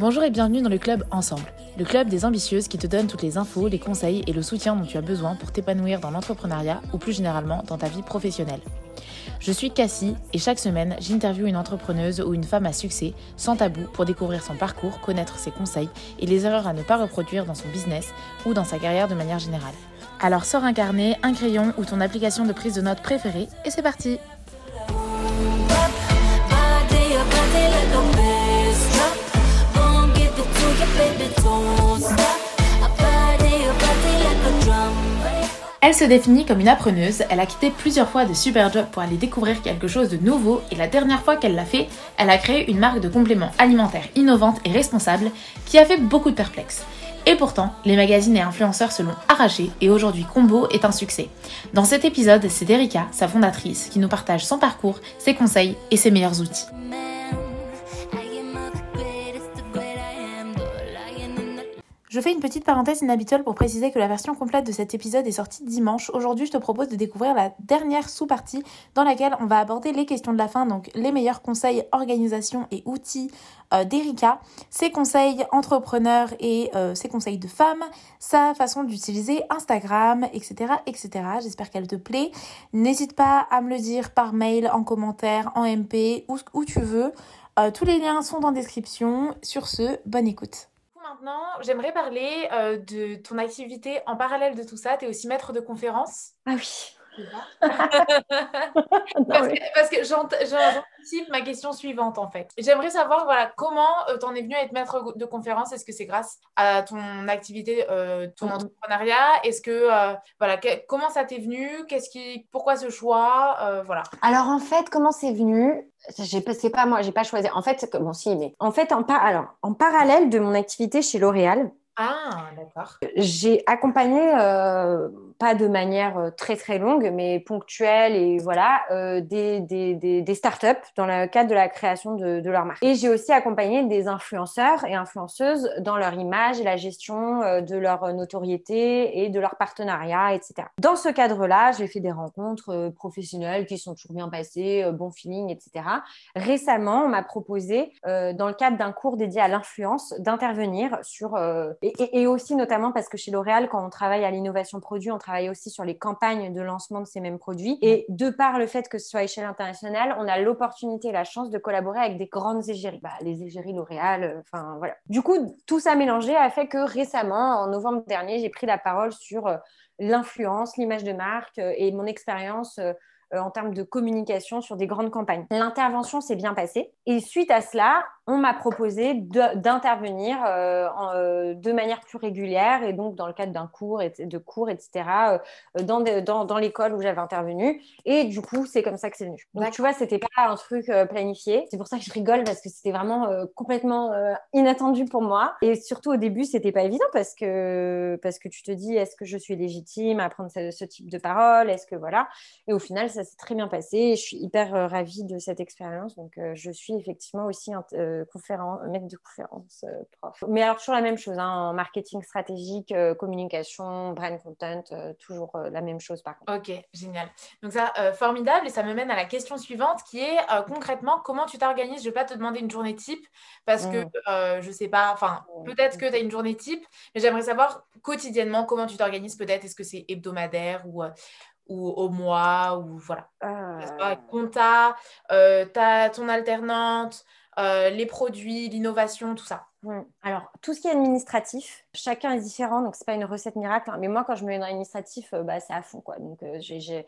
Bonjour et bienvenue dans le club Ensemble, le club des ambitieuses qui te donne toutes les infos, les conseils et le soutien dont tu as besoin pour t'épanouir dans l'entrepreneuriat ou plus généralement dans ta vie professionnelle. Je suis Cassie et chaque semaine, j'interviewe une entrepreneuse ou une femme à succès sans tabou pour découvrir son parcours, connaître ses conseils et les erreurs à ne pas reproduire dans son business ou dans sa carrière de manière générale. Alors sors un carnet, un crayon ou ton application de prise de notes préférée et c'est parti Elle se définit comme une appreneuse, elle a quitté plusieurs fois de super jobs pour aller découvrir quelque chose de nouveau et la dernière fois qu'elle l'a fait, elle a créé une marque de compléments alimentaires innovante et responsable qui a fait beaucoup de perplexes. Et pourtant, les magazines et influenceurs se l'ont arraché et aujourd'hui Combo est un succès. Dans cet épisode, c'est Erika, sa fondatrice, qui nous partage son parcours, ses conseils et ses meilleurs outils. Je fais une petite parenthèse inhabituelle pour préciser que la version complète de cet épisode est sortie dimanche. Aujourd'hui, je te propose de découvrir la dernière sous-partie dans laquelle on va aborder les questions de la fin, donc les meilleurs conseils, organisation et outils euh, d'Erika, ses conseils entrepreneurs et euh, ses conseils de femme, sa façon d'utiliser Instagram, etc. etc. J'espère qu'elle te plaît. N'hésite pas à me le dire par mail, en commentaire, en MP, où, où tu veux. Euh, tous les liens sont en description. Sur ce, bonne écoute maintenant, j'aimerais parler euh, de ton activité en parallèle de tout ça. Tu es aussi maître de conférence. Ah oui. parce que, j'anticipe ma question suivante en fait. J'aimerais savoir voilà comment euh, tu en es venu à être maître de conférence? Est-ce que c'est grâce à ton activité, euh, ton mm-hmm. entrepreneuriat? Est-ce que euh, voilà comment ça t'est venu? Qu'est-ce qui, pourquoi ce choix? Voilà. Alors en fait, comment c'est venu? C'est pas moi, j'ai pas choisi. En fait, bon si, mais en fait en, alors, en parallèle de mon activité chez L'Oréal, ah, d'accord. J'ai accompagné, euh, pas de manière euh, très très longue, mais ponctuelle et voilà, euh, des, des, des, des, startups dans le cadre de la création de, de leur marque. Et j'ai aussi accompagné des influenceurs et influenceuses dans leur image et la gestion de leur notoriété et de leur partenariat, etc. Dans ce cadre-là, j'ai fait des rencontres professionnelles qui sont toujours bien passées, bon feeling, etc. Récemment, on m'a proposé, dans le cadre d'un cours dédié à l'influence, d'intervenir sur et, aussi notamment parce que chez L'Oréal, quand on travaille à l'innovation produit, on travaille aussi sur les campagnes de lancement de ces mêmes produits. Et de par le fait que ce soit à échelle internationale, on a l'opportunité et la chance de collaborer avec des grandes égéries. Bah, les égéries L'Oréal, euh, enfin voilà. Du coup, tout ça mélangé a fait que récemment, en novembre dernier, j'ai pris la parole sur euh, l'influence, l'image de marque euh, et mon expérience en termes de communication sur des grandes campagnes. L'intervention s'est bien passée. Et suite à cela, on m'a proposé d'intervenir euh, euh, de manière plus régulière et donc dans le cadre d'un cours, et, de cours, etc., euh, dans, dans, dans l'école où j'avais intervenu. Et du coup, c'est comme ça que c'est venu. Donc, tu vois, c'était pas un truc planifié. C'est pour ça que je rigole parce que c'était vraiment complètement inattendu pour moi. Et surtout, au début, c'était pas évident parce que, parce que tu te dis, est-ce que je suis légitime à prendre ce, ce type de parole? Est-ce que voilà Et au final, ça s'est très bien passé. Et je suis hyper ravie de cette expérience. Donc, je suis effectivement aussi conférence, maître de conférence, euh, prof. Mais alors toujours la même chose, hein, en marketing stratégique, euh, communication, brand content, euh, toujours la même chose par contre. Ok, génial. Donc ça, formidable, et ça me mène à la question suivante qui est concrètement comment tu t'organises? Je ne vais pas te demander une journée type parce que mmh. je ne sais pas, enfin mmh. peut-être que tu as une journée type, mais j'aimerais savoir quotidiennement comment tu t'organises? Peut-être. Est-ce que c'est hebdomadaire ou ou au mois ou voilà. Euh... Compta, euh, as ton alternante, euh, les produits, l'innovation, tout ça Alors, tout ce qui est administratif, chacun est différent, donc c'est pas une recette miracle. Hein. mais moi, quand je me mets dans l'administratif, euh, bah, c'est à fond, quoi. Donc, euh, j'ai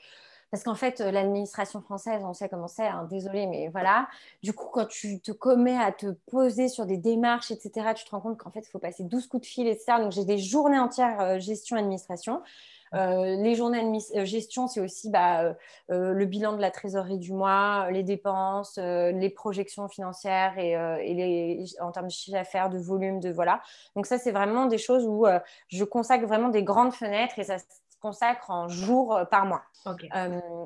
parce qu'en fait, l'administration française, on sait comment c'est, hein, désolé, mais voilà. Du coup, quand tu te commets à te poser sur des démarches, etc., tu te rends compte qu'en fait, il faut passer 12 coups de fil, etc. Donc, j'ai des journées entières gestion-administration. Euh, les journées de euh, gestion, c'est aussi bah, euh, le bilan de la trésorerie du mois, les dépenses, les projections financières et, les, en termes de chiffre d'affaires, de volume, de voilà. Donc ça, c'est vraiment des choses où je consacre vraiment des grandes fenêtres et ça se consacre en jours par mois.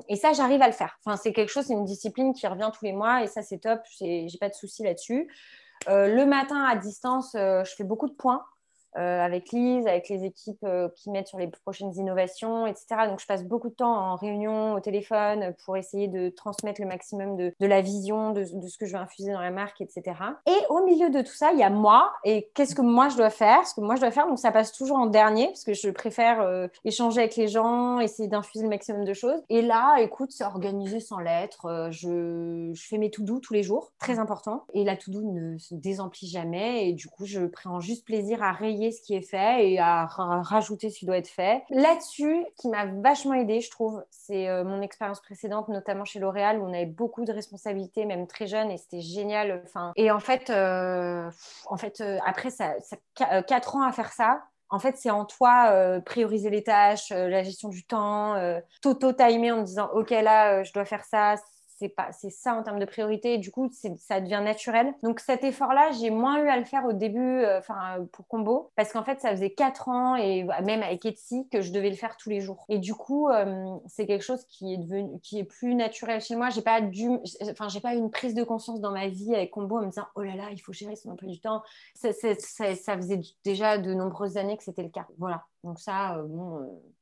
et ça, j'arrive à le faire. Enfin, c'est quelque chose, c'est une discipline qui revient tous les mois et ça, c'est top. J'ai pas de souci là-dessus. le matin à distance, je fais beaucoup de points. Avec Lise, avec les équipes qui mettent sur les prochaines innovations, etc. Donc, je passe beaucoup de temps en réunion, au téléphone, pour essayer de transmettre le maximum de, la vision, de, ce que je veux infuser dans la marque, etc. Et au milieu de tout ça, il y a moi et qu'est-ce que moi je dois faire, ce que moi je dois faire. Donc, ça passe toujours en dernier parce que je préfère échanger avec les gens, essayer d'infuser le maximum de choses. Et là, écoute, c'est organisé sans lettres. Je, fais mes to do tous les jours, très important. Et la to do ne se désemplit jamais. Et du coup, je prends juste plaisir à rayer ce qui est fait et à rajouter ce qui doit être fait. Là-dessus, qui m'a vachement aidé, je trouve, c'est euh, mon expérience précédente, notamment chez L'Oréal, où on avait beaucoup de responsabilités, même très jeune, et c'était génial. Enfin, et en fait, euh, en fait, euh, après ça, ça, 4 ans à faire ça, en fait, c'est en toi prioriser les tâches, la gestion du temps, t'auto-timer en me disant, OK, là, je dois faire ça, c'est pas c'est ça en termes de priorité. Du coup ça devient naturel. Donc cet effort là j'ai moins eu à le faire au début euh, enfin pour combo parce qu'en fait ça faisait quatre ans et même avec Etsy que je devais le faire tous les jours. Et du coup euh, c'est quelque chose qui est devenu qui est plus naturel chez moi. J'ai pas dû enfin j'ai pas eu une prise de conscience dans ma vie avec combo en me disant oh là là il faut gérer son emploi du temps. Ça, ça, ça faisait déjà de nombreuses années que c'était le cas. Voilà donc ça, euh,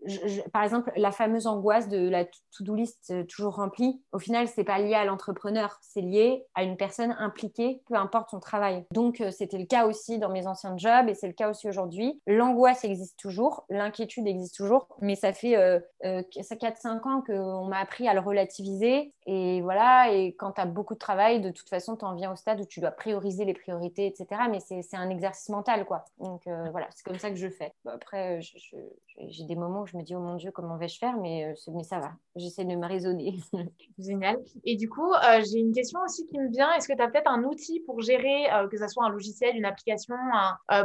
euh, par exemple, la fameuse angoisse de la to-do list euh, toujours remplie, au final, c'est pas lié à l'entrepreneur, c'est lié à une personne impliquée, peu importe son travail. Donc c'était le cas aussi dans mes anciens jobs et c'est le cas aussi aujourd'hui. L'angoisse existe toujours, l'inquiétude existe toujours, mais ça fait euh, 4-5 ans qu'on m'a appris à le relativiser. Et voilà, et quand tu as beaucoup de travail, de toute façon, tu en viens au stade où tu dois prioriser les priorités, etc. Mais c'est un exercice mental, quoi. Donc voilà, c'est comme ça que je fais. après, je j'ai des moments où je me dis, oh mon Dieu, comment vais-je faire? Mais, euh, mais ça va, j'essaie de me raisonner. Génial. Et du coup, euh, j'ai une question aussi qui me vient. Est-ce que tu as peut-être un outil pour gérer, euh, que ce soit un logiciel, une application,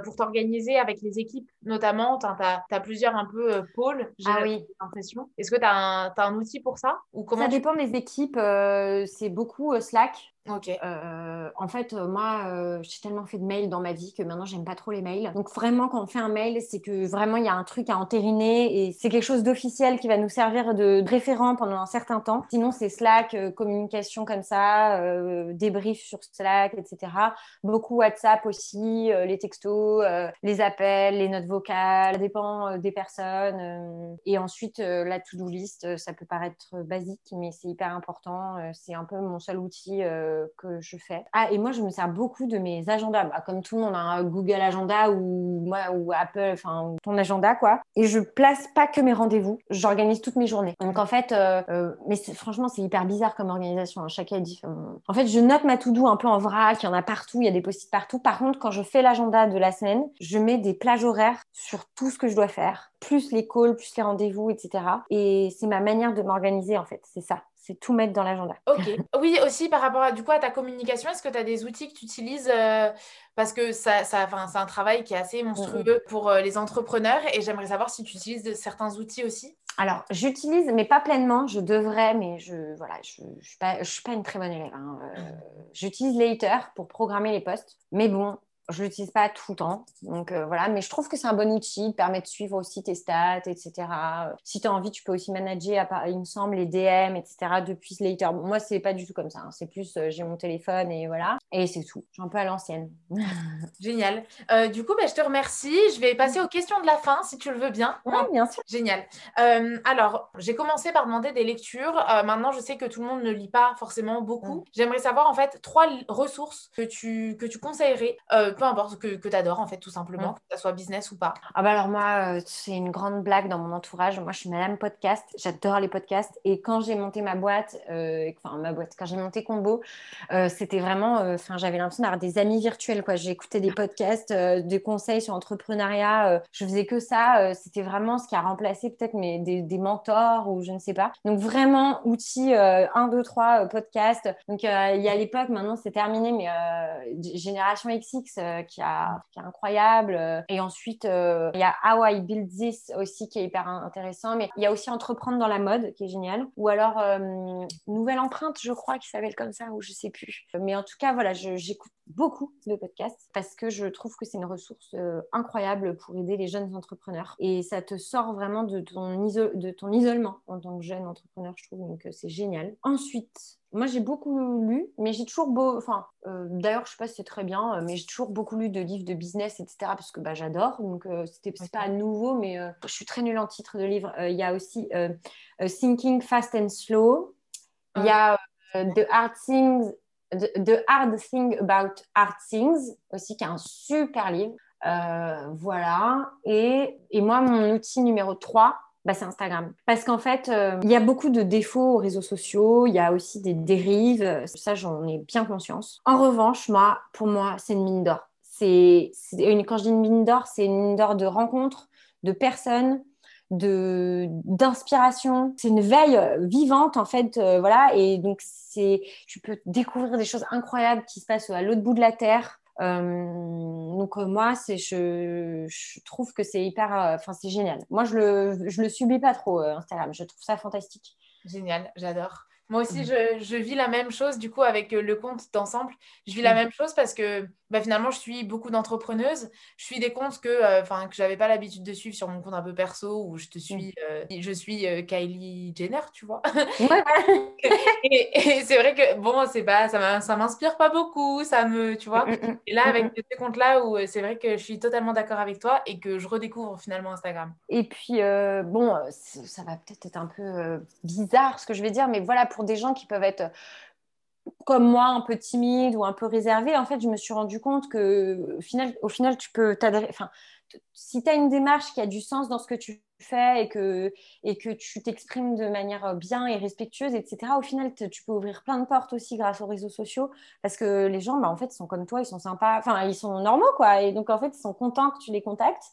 pour t'organiser avec les équipes notamment? Tu as, plusieurs un peu pôles, j'ai ah, oui. l'impression. Est-ce que tu as, as, un outil pour ça? Ou comment Ça dépend des équipes. c'est beaucoup Slack. Ok. Euh, en fait, euh, moi, euh, j'ai tellement fait de mails dans ma vie que maintenant, j'aime pas trop les mails. Donc, vraiment, quand on fait un mail, c'est que vraiment, il y a un truc à entériner et c'est quelque chose d'officiel qui va nous servir de référent pendant un certain temps. Sinon, c'est Slack, communication comme ça, débrief sur Slack, etc. Beaucoup WhatsApp aussi, les textos, les appels, les notes vocales. Ça dépend des personnes. et ensuite, la to-do list, ça peut paraître basique, mais c'est hyper important. c'est un peu mon seul outil que je fais. Ah, et moi, je me sers beaucoup de mes agendas. Bah, comme tout le monde, un Google Agenda ou, moi, ou Apple, enfin, ton agenda, quoi. Et je place pas que mes rendez-vous, j'organise toutes mes journées. Donc, en fait, euh, euh, mais franchement, c'est hyper bizarre comme organisation. Hein. Chacun est différent. En fait, je note ma to-do un peu en vrac, il y en a partout, il y a des post-it partout. Par contre, quand je fais l'agenda de la semaine, je mets des plages horaires sur tout ce que je dois faire, plus les calls, plus les rendez-vous, etc. Et c'est ma manière de m'organiser, en fait. C'est ça c'est tout mettre dans l'agenda. Ok. Oui, aussi par rapport à, du coup, à ta communication, est-ce que tu as des outils que tu utilises euh, Parce que ça, ça, c'est un travail qui est assez monstrueux pour euh, les entrepreneurs et j'aimerais savoir si tu utilises certains outils aussi. Alors, j'utilise, mais pas pleinement. Je devrais, mais je voilà, je ne suis, suis, pas une très bonne élève. Hein. Euh, j'utilise Later pour programmer les posts. Mais bon, je l'utilise pas tout le temps. Donc euh, voilà, mais je trouve que c'est un bon outil, il permet de suivre aussi tes stats, etc. Si tu as envie, tu peux aussi manager, il me semble, les DM, etc. depuis Slater. Bon, moi, c'est pas du tout comme ça. Hein. C'est plus, euh, j'ai mon téléphone et voilà. Et c'est tout. Suis un peu à l'ancienne. Génial. Euh, du coup, bah, je te remercie. Je vais passer aux questions de la fin, si tu le veux bien. Oui, bien sûr. Génial. alors, j'ai commencé par demander des lectures. maintenant, je sais que tout le monde ne lit pas forcément beaucoup. J'aimerais savoir, en fait, trois ressources que tu, que tu conseillerais peu importe, que, que tu adores en fait, tout simplement, que ça soit business ou pas Ah bah alors moi, euh, c'est une grande blague dans mon entourage. Moi, je suis madame podcast, j'adore les podcasts. Et quand j'ai monté ma boîte, euh, enfin ma boîte, quand j'ai monté Combo, euh, c'était vraiment, enfin j'avais l'impression d'avoir des amis virtuels. quoi. J'écoutais des podcasts, des conseils sur l'entrepreneuriat. je faisais que ça. c'était vraiment ce qui a remplacé peut-être des, des, mentors ou je ne sais pas. Donc vraiment, outil 1, 2, 3, podcast. Donc il y a l'époque, maintenant c'est terminé, mais Génération XX, euh, qui, est incroyable. Et ensuite, euh, il y a How I Build This aussi qui est hyper intéressant. Mais il y a aussi Entreprendre dans la mode qui est génial. Ou alors euh, Nouvelle Empreinte, je crois, qui s'appelle comme ça, ou je sais plus. Mais en tout cas, voilà, j'écoute beaucoup de podcasts parce que je trouve que c'est une ressource incroyable pour aider les jeunes entrepreneurs. Et ça te sort vraiment de ton, de ton isolement en tant que jeune entrepreneur, je trouve. Donc, c'est génial. Ensuite, moi, j'ai beaucoup lu, mais j'ai toujours beau. Enfin, euh, d'ailleurs, je sais pas si c'est très bien, euh, mais j'ai toujours beaucoup lu de livres de business, etc. Parce que bah, j'adore. Donc, euh, c'était c'est pas nouveau, mais je suis très nulle en titre de livre. Il y a aussi Thinking Fast and Slow. Il y a The Hard Things. The, Hard Thing About Hard Things aussi, qui est un super livre. voilà. Et, et moi, mon outil numéro 3, bah, c'est Instagram. Parce qu'en fait, euh, il y a beaucoup de défauts aux réseaux sociaux, il y a aussi des dérives, ça j'en ai bien conscience. En revanche, moi, pour moi, c'est une mine d'or. C'est, une, quand je dis une mine d'or, c'est une mine d'or de rencontres, de personnes, de d'inspiration. C'est une veille vivante en fait, euh, voilà. Et donc c'est, tu peux découvrir des choses incroyables qui se passent à l'autre bout de la terre. Euh, donc euh, moi, c'est, je, trouve que c'est hyper, euh, enfin c'est génial. Moi, je le, je le subis pas trop Instagram. Je trouve ça fantastique. Génial, j'adore. Moi aussi, je, je, vis la même chose du coup avec le compte d'ensemble. Je vis la même chose parce que bah, finalement, je suis beaucoup d'entrepreneuses. Je suis des comptes que, euh, enfin, que j'avais pas l'habitude de suivre sur mon compte un peu perso où je te suis, mm. euh, je suis euh, Kylie Jenner, tu vois. et, c'est vrai que bon, c'est pas, ça m'inspire pas beaucoup, ça me, tu vois. Mm, mm, et là, avec ces comptes-là où c'est vrai que je suis totalement d'accord avec toi et que je redécouvre finalement Instagram. Et puis, bon, ça va peut-être être un peu bizarre ce que je vais dire, mais voilà, pour des gens qui peuvent être comme moi, un peu timide ou un peu réservé, en fait, je me suis rendu compte que au final, au final tu peux t'adresser. Enfin, si tu as une démarche qui a du sens dans ce que tu fais et que, et que tu t'exprimes de manière bien et respectueuse, etc., au final, tu peux ouvrir plein de portes aussi grâce aux réseaux sociaux parce que les gens, bah, en fait, sont comme toi, ils sont sympas, enfin, ils sont normaux, quoi. Et donc, en fait, ils sont contents que tu les contactes.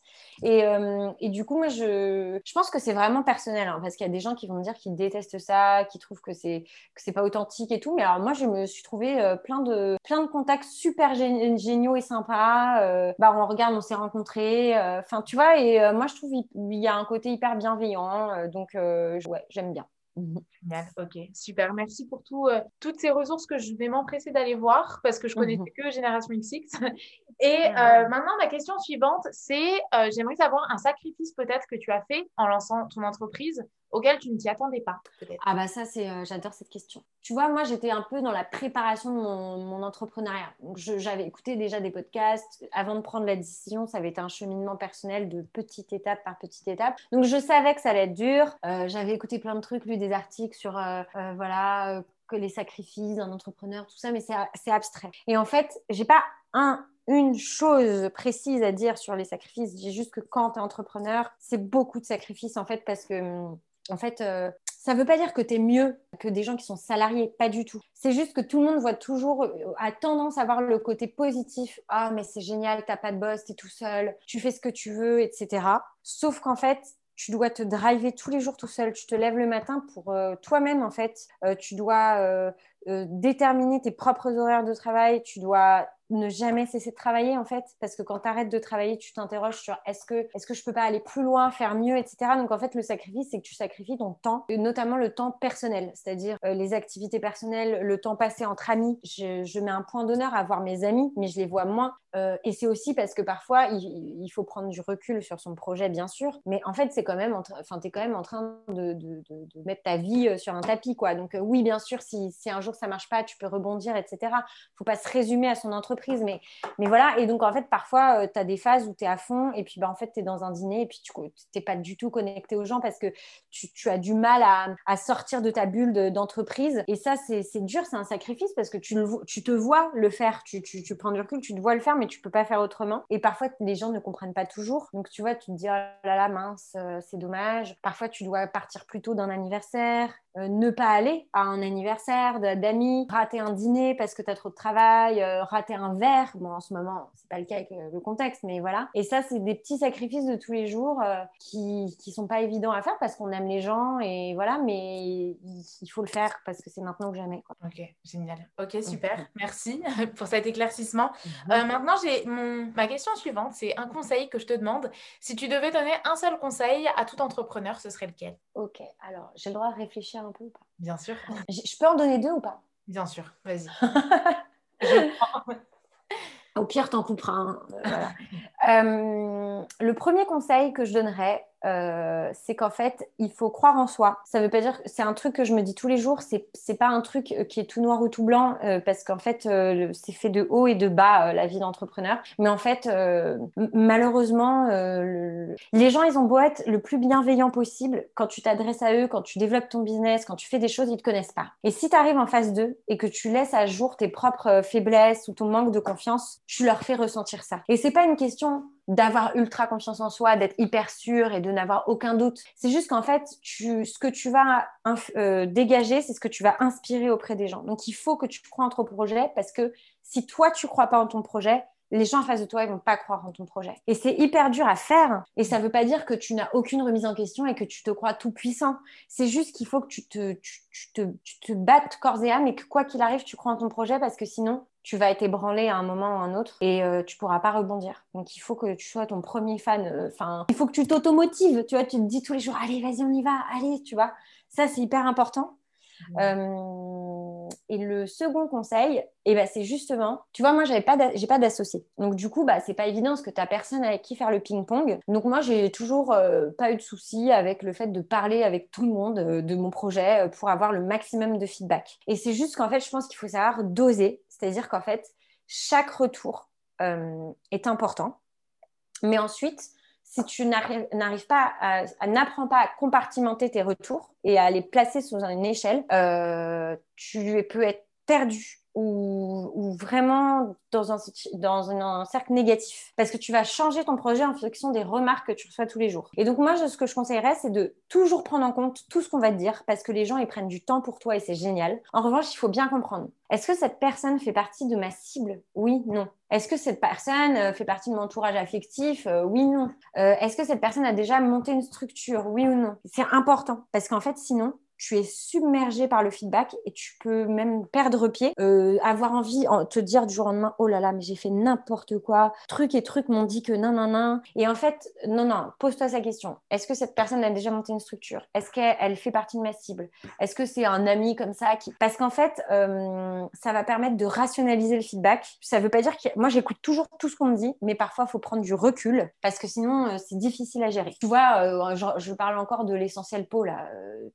Et, euh, et du coup, moi, je, je pense que c'est vraiment personnel hein, parce qu'il y a des gens qui vont me dire qu'ils détestent ça, qui trouvent que c'est que c'est pas authentique et tout. Mais alors, moi, je me suis trouvé euh, plein, de, plein de contacts super géniaux et sympas. Euh, bah, on regarde, on s'est rencontrés. Enfin, tu vois, et moi, je trouve il y a un côté hyper bienveillant. Euh, donc, euh, ouais, j'aime bien. Génial, ok, super. Merci pour tout, euh, toutes ces ressources que je vais m'empresser d'aller voir parce que je connaissais mhm. que Génération XX. Et maintenant, ma question suivante, c'est j'aimerais savoir un sacrifice peut-être que tu as fait en lançant ton entreprise auquel tu ne t'y attendais pas Ah bah ça, c'est, euh, j'adore cette question. Tu vois, moi, j'étais un peu dans la préparation de mon, entrepreneuriat. J'avais écouté déjà des podcasts. Avant de prendre la décision, ça avait été un cheminement personnel de petite étape par petite étape. Donc, je savais que ça allait être dur. Euh, j'avais écouté plein de trucs, lu des articles sur, euh, voilà, que les sacrifices d'un entrepreneur, tout ça, mais c'est abstrait. Et en fait, j'ai pas un une chose précise à dire sur les sacrifices. J'ai juste que quand tu es entrepreneur, c'est beaucoup de sacrifices en fait parce que hum, en fait, euh, ça ne veut pas dire que tu es mieux que des gens qui sont salariés, pas du tout. C'est juste que tout le monde voit toujours, euh, a tendance à voir le côté positif. Ah, mais c'est génial, t'as pas de boss, tu es tout seul, tu fais ce que tu veux, etc. Sauf qu'en fait, tu dois te driver tous les jours tout seul. Tu te lèves le matin pour euh, toi-même, en fait. tu dois déterminer tes propres horaires de travail. Tu dois ne jamais cesser de travailler en fait parce que quand tu arrêtes de travailler tu t'interroges sur est-ce que est-ce que je peux pas aller plus loin faire mieux etc donc en fait le sacrifice c'est que tu sacrifies ton temps notamment le temps personnel. C'est-à-dire euh, les activités personnelles le temps passé entre amis. Je, mets un point d'honneur à voir mes amis mais je les vois moins. Euh, et c'est aussi parce que parfois il, faut prendre du recul sur son projet bien sûr. Mais en fait c'est quand même enfin es quand même en train de, de, de, mettre ta vie euh, sur un tapis quoi. Donc oui bien sûr si, si un jour ça marche pas tu peux rebondir etc faut pas se résumer à son entreprise mais, mais voilà. Et donc, en fait, parfois, euh, tu as des phases où tu es à fond et puis bah, en fait, tu es dans un dîner et puis tu n'es pas du tout connecté aux gens parce que tu, tu as du mal à, sortir de ta bulle d'entreprise. et ça, c'est dur, c'est un sacrifice parce que tu, tu te vois le faire. Tu, tu, tu, prends du recul, tu te vois le faire, mais tu peux pas faire autrement. Et parfois, les gens ne comprennent pas toujours. Donc, tu vois, tu te dis, oh là là, mince, euh, c'est dommage. Parfois, tu dois partir plus tôt d'un anniversaire. Euh, ne pas aller à un anniversaire d'amis, rater un dîner parce que tu as trop de travail, euh, rater un verre. Bon, en ce moment, c'est pas le cas avec euh, le contexte, mais voilà. Et ça, c'est des petits sacrifices de tous les jours qui, qui sont pas évidents à faire parce qu'on aime les gens et voilà, mais il, faut le faire parce que c'est maintenant que jamais. Quoi. Ok, génial. Ok, super. Merci pour cet éclaircissement. Mhm. maintenant, j'ai mon... ma question suivante, c'est un conseil que je te demande. Si tu devais donner un seul conseil à tout entrepreneur, ce serait lequel? Ok, alors j'ai le droit de réfléchir un peu ou pas? Bien sûr. Je peux en donner deux ou pas? Bien sûr, vas-y. Au pire, t'en couperas un. Euh, le premier conseil que je donnerais, euh, c'est qu'en fait, il faut croire en soi. Ça veut pas dire, c'est un truc que je me dis tous les jours, c'est, pas un truc euh, qui est tout noir ou tout blanc, euh, parce qu'en fait, c'est fait de haut et de bas, la vie d'entrepreneur. Mais en fait, malheureusement, les gens, ils ont beau être le plus bienveillant possible, quand tu t'adresses à eux, quand tu développes ton business, quand tu fais des choses, ils te connaissent pas. Et si tu arrives en face d'eux et que tu laisses à jour tes propres faiblesses ou ton manque de confiance, tu leur fais ressentir ça. Et c'est pas une question d'avoir ultra confiance en soi, d'être hyper sûr et de n'avoir aucun doute. C'est juste qu'en fait, tu, ce que tu vas euh, dégager, c'est ce que tu vas inspirer auprès des gens. Donc, il faut que tu crois en ton projet parce que si toi, tu crois pas en ton projet, les gens en face de toi, ils vont pas croire en ton projet. Et c'est hyper dur à faire. Et ça veut pas dire que tu n'as aucune remise en question et que tu te crois tout puissant. C'est juste qu'il faut que tu te, tu, te, tu te battes corps et âme et que quoi qu'il arrive, tu crois en ton projet parce que sinon, tu vas être ébranlé à un moment ou à un autre et euh, tu pourras pas rebondir. Donc il faut que tu sois ton premier fan. Euh, enfin, il faut que tu t'automotives. Tu vois, tu te dis tous les jours, allez, vas-y, on y va, allez, tu vois. Ça, c'est hyper important. Euh, et le second conseil, eh ben, c'est justement, tu vois, moi, j'avais pas, pas d'associé. Donc, du coup, bah, c'est pas évident parce que tu personne avec qui faire le ping-pong. Donc, moi, j'ai toujours pas eu de souci avec le fait de parler avec tout le monde de mon projet pour avoir le maximum de feedback. Et c'est juste qu'en fait, je pense qu'il faut savoir doser c'est-à-dire qu'en fait, chaque retour euh, est important. Mais ensuite, si tu n'arrives pas à, n'apprends pas à compartimenter tes retours et à les placer sous une échelle, euh, tu peux être perdu ou, vraiment dans, un, dans un, cercle négatif. Parce que tu vas changer ton projet en fonction des remarques que tu reçois tous les jours. Et donc moi, ce que je conseillerais, c'est de toujours prendre en compte tout ce qu'on va te dire parce que les gens, ils prennent du temps pour toi et c'est génial. En revanche, il faut bien comprendre. Est-ce que cette personne fait partie de ma cible? Oui, non. Est-ce que cette personne euh, fait partie de mon entourage affectif? Euh, Oui, non. Euh, est-ce que cette personne a déjà monté une structure? Oui ou non? C'est important parce qu'en fait, sinon, tu es submergé par le feedback et tu peux même perdre pied, euh, avoir envie, de te dire du jour au lendemain, oh là là, mais j'ai fait n'importe quoi, truc et truc m'ont dit que non, non, non. Et en fait, non, non, pose-toi sa question. Est-ce que cette personne a déjà monté une structure? Est-ce qu'elle fait partie de ma cible? Est-ce que c'est un ami comme ça qui... Parce qu'en fait, euh, ça va permettre de rationaliser le feedback. Ça veut pas dire que... Moi, j'écoute toujours tout ce qu'on me dit, mais parfois, il faut prendre du recul parce que sinon, euh, c'est difficile à gérer. Tu vois, je, parle encore de l'essentiel pot, là.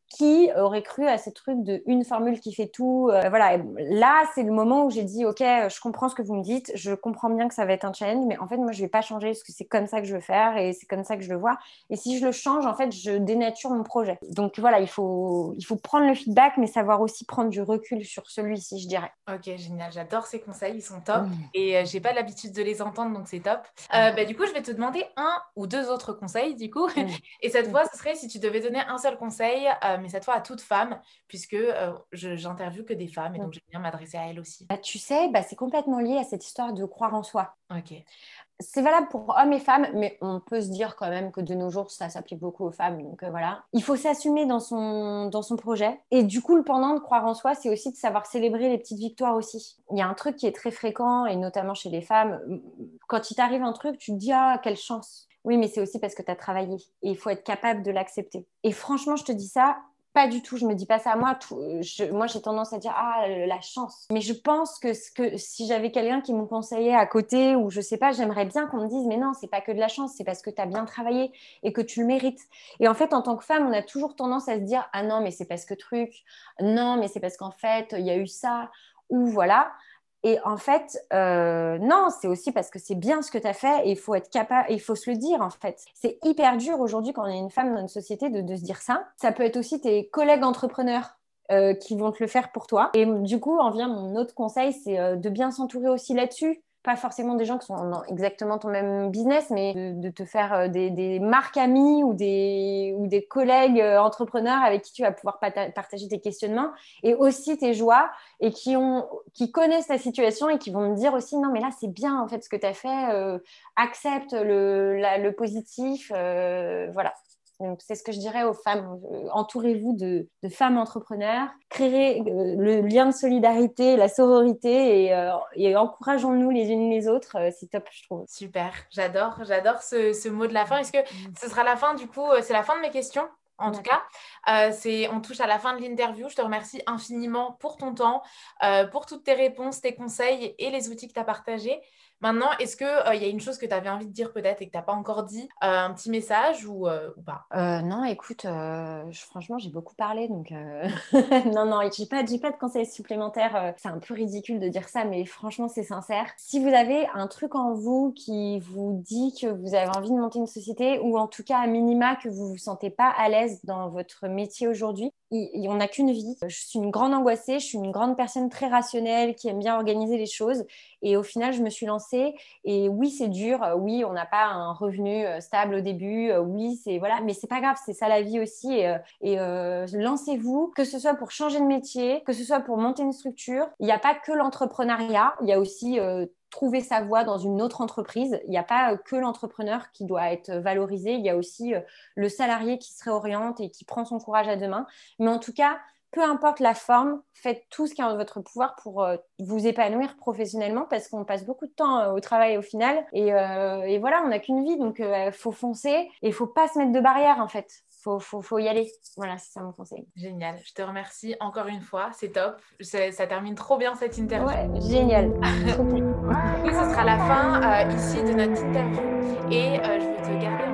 qui aurait cru à ces trucs de une formule qui fait tout. Euh, voilà, là, c'est le moment où j'ai dit, OK, je comprends ce que vous me dites, je comprends bien que ça va être un challenge, mais en fait, moi, je vais pas changer parce que c'est comme ça que je veux faire et c'est comme ça que je le vois. Et si je le change, en fait, je dénature mon projet. Donc voilà, il faut, il faut prendre le feedback, mais savoir aussi prendre du recul sur celui-ci, je dirais. Ok, génial. J'adore ces conseils, ils sont top. Mmh. Et euh, j'ai pas l'habitude de les entendre, donc c'est top. Euh, bah, du coup, je vais te demander un ou deux autres conseils, du coup. Mmh. Et cette mmh. fois, ce serait si tu devais donner un seul conseil, mais cette fois à toute femme, puisque euh, j'interviewe que des femmes et donc j'aime bien m'adresser à elles aussi. Bah, tu sais, bah, c'est complètement lié à cette histoire de croire en soi. Ok. C'est valable pour hommes et femmes, mais on peut se dire quand même que de nos jours, ça s'applique beaucoup aux femmes. Donc euh, voilà. Il faut s'assumer dans son, dans son projet. Et du coup, le pendant de croire en soi, c'est aussi de savoir célébrer les petites victoires aussi. Il y a un truc qui est très fréquent, et notamment chez les femmes. Quand il t'arrive un truc, tu te dis Ah, quelle chance. Oui, mais c'est aussi parce que tu as travaillé. Et il faut être capable de l'accepter. Et franchement, je te dis ça, pas du tout, je me dis pas ça moi. moi, j'ai tendance à dire ah la chance. Mais je pense que si j'avais quelqu'un qui me conseillait à côté ou je sais pas, j'aimerais bien qu'on me dise mais non, c'est pas que de la chance, c'est parce que tu as bien travaillé et que tu le mérites. Et en fait, en tant que femme, on a toujours tendance à se dire ah non, mais c'est parce que truc, non, mais c'est parce qu'en fait, il y a eu ça ou voilà. Et en fait, euh, non, c'est aussi parce que c'est bien ce que tu as fait et il faut être capable, il faut se le dire en fait. C'est hyper dur aujourd'hui quand on est une femme dans une société de, se dire ça. Ça peut être aussi tes collègues entrepreneurs euh, qui vont te le faire pour toi. Et du coup, en vient mon autre conseil, c'est euh, de bien s'entourer aussi là-dessus pas forcément des gens qui sont dans exactement ton même business, mais de, te faire euh, des, marques amies ou des, ou des collègues euh, entrepreneurs avec qui tu vas pouvoir partager tes questionnements et aussi tes joies et qui, ont, qui connaissent ta situation et qui vont me dire aussi non mais là c'est bien en fait ce que tu as fait, euh, accepte le, le positif, voilà. Donc, c'est ce que je dirais aux femmes. Euh, entourez-vous de, femmes entrepreneurs, créez euh, le lien de solidarité, la sororité et, euh, encourageons-nous les unes les autres. c'est top, je trouve. Super, j'adore, j'adore ce, mot de la fin. Est-ce que mm. ce sera la fin du coup C'est la fin de mes questions en tout cas? c'est, on touche à la fin de l'interview. Je te remercie infiniment pour ton temps, pour toutes tes réponses, tes conseils et les outils que tu as partagés. Maintenant, est-ce qu'il il y a une chose que tu avais envie de dire peut-être et que tu n'as pas encore dit, un petit message ou, ou pas? Non, écoute, franchement, j'ai beaucoup parlé, donc non, non, j'ai pas, pas de conseils supplémentaires. c'est un peu ridicule de dire ça, mais franchement, c'est sincère. Si vous avez un truc en vous qui vous dit que vous avez envie de monter une société, ou en tout cas à minima que vous vous sentez pas à l'aise dans votre métier aujourd'hui, on n'a qu'une vie. Je suis une grande angoissée, je suis une grande personne très rationnelle qui aime bien organiser les choses. Et au final, je me suis lancée. Et oui, c'est dur. Oui, on n'a pas un revenu euh, stable au début. Euh, oui, c'est voilà, mais c'est pas grave. C'est ça la vie aussi. Et, euh, lancez-vous, que ce soit pour changer de métier, que ce soit pour monter une structure. Il n'y a pas que l'entrepreneuriat. Il y a aussi trouver sa voie dans une autre entreprise. Il n'y a pas que l'entrepreneur qui doit être valorisé, il y a aussi le salarié qui se réoriente et qui prend son courage à deux mains. Mais en tout cas, peu importe la forme, faites tout ce qui est en votre pouvoir pour euh, vous épanouir professionnellement parce qu'on passe beaucoup de temps euh, au travail au final. Et, euh, voilà, on n'a qu'une vie, donc il faut foncer et il faut pas se mettre de barrières en fait. Faut, faut, faut y aller. Voilà, c'est ça mon conseil. Génial. Je te remercie encore une fois. C'est top. Ça, termine trop bien cette interview. Ouais, génial. oui, ce sera la fin ici de notre interview. Et je vais te garder